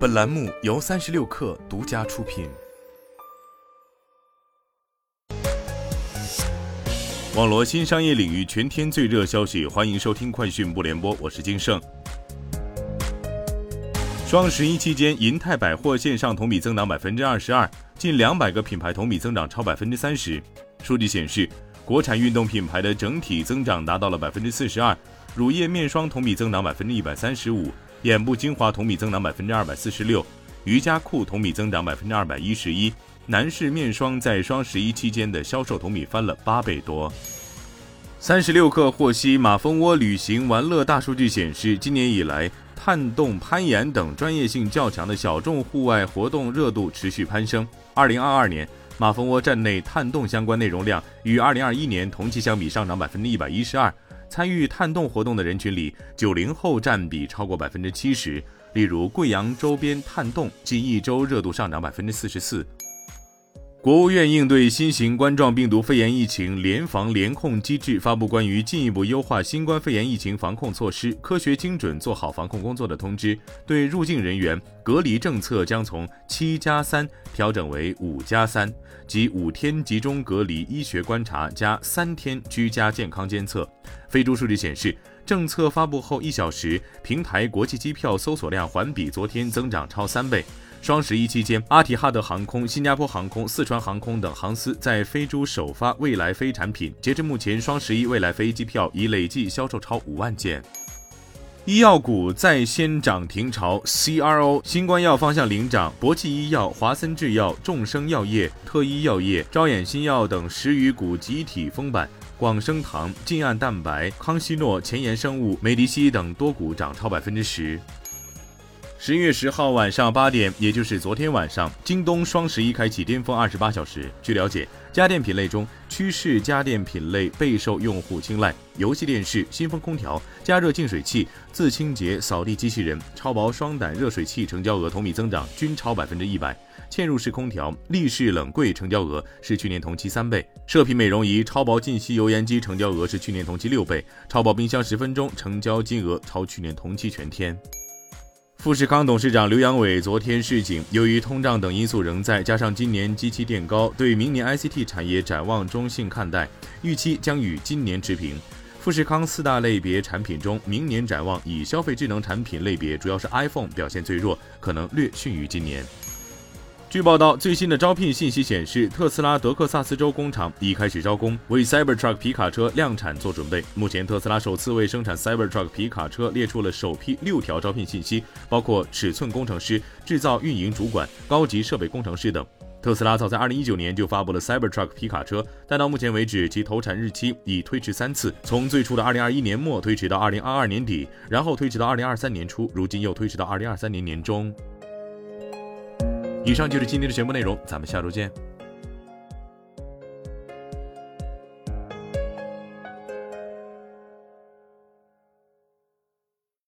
本栏目由三十六氪独家出品。网罗新商业领域全天最热消息，欢迎收听快讯不联播，我是金盛。双十一期间，银泰百货线上同比增长百分之二十二，近两百个品牌同比增长超百分之三十。数据显示，国产运动品牌的整体增长达到了百分之四十二，乳液面霜同比增长百分之一百三十五，眼部精华同比增长百分之二百四十六，瑜伽裤同比增长百分之二百一十一。男士面霜在双十一期间的销售同比翻了八倍多。三十六氪获悉，马蜂窝旅行玩乐大数据显示，今年以来，探洞、攀岩等专业性较强的小众户外活动热度持续攀升。二零二二年，马蜂窝站内探洞相关内容量与二零二一年同期相比上涨百分之一百一十二。参与探洞活动的人群里，九零后占比超过百分之七十。例如，贵阳周边探洞近一周热度上涨百分之四十四。国务院应对新型冠状病毒肺炎疫情联防联控机制发布关于进一步优化新冠肺炎疫情防控措施、科学精准做好防控工作的通知，对入境人员隔离政策将从七加三调整为五加三，即五天集中隔离医学观察加三天居家健康监测。飞猪数据显示，政策发布后一小时，平台国际机票搜索量环比昨天增长超三倍。双十一期间，阿提哈德航空、新加坡航空、四川航空等航司在飞猪首发未来飞产品。截至目前，双十一未来飞机票已累计销售超五万件。医药股再掀涨停潮，CRO 新冠药方向领涨，博济医药、华森制药、众生药业、特医药业、招远新药等十余股集体封板。广生堂、晋岸蛋白、康希诺、前沿生物、美迪西等多股涨超百分之十。十月十号晚上八点，也就是昨天晚上，京东双十一开启巅峰二十八小时。据了解，家电品类中，趋势家电品类备受用户青睐，游戏电视、新风空调、加热净水器、自清洁扫地机器人、超薄双胆热水器成交额同比增长均超百分之一百。嵌入式空调、立式冷柜成交额是去年同期三倍。射频美容仪、超薄净吸油烟机成交额是去年同期六倍。超薄冰箱十分钟成交金额超去年同期全天。富士康董事长刘扬伟昨天示警，由于通胀等因素仍在，加上今年机器垫高，对明年 ICT 产业展望中性看待，预期将与今年持平。富士康四大类别产品中，明年展望以消费智能产品类别，主要是 iPhone 表现最弱，可能略逊于今年。据报道，最新的招聘信息显示，特斯拉德克萨斯州工厂已开始招工，为 Cybertruck 皮卡车量产做准备。目前，特斯拉首次为生产 Cybertruck 皮卡车列出了首批六条招聘信息，包括尺寸工程师、制造运营主管、高级设备工程师等。特斯拉早在2019年就发布了 Cybertruck 皮卡车，但到目前为止，其投产日期已推迟三次，从最初的2021年末推迟到2022年底，然后推迟到2023年初，如今又推迟到2023年年中。以上就是今天的全部内容，咱们下周见。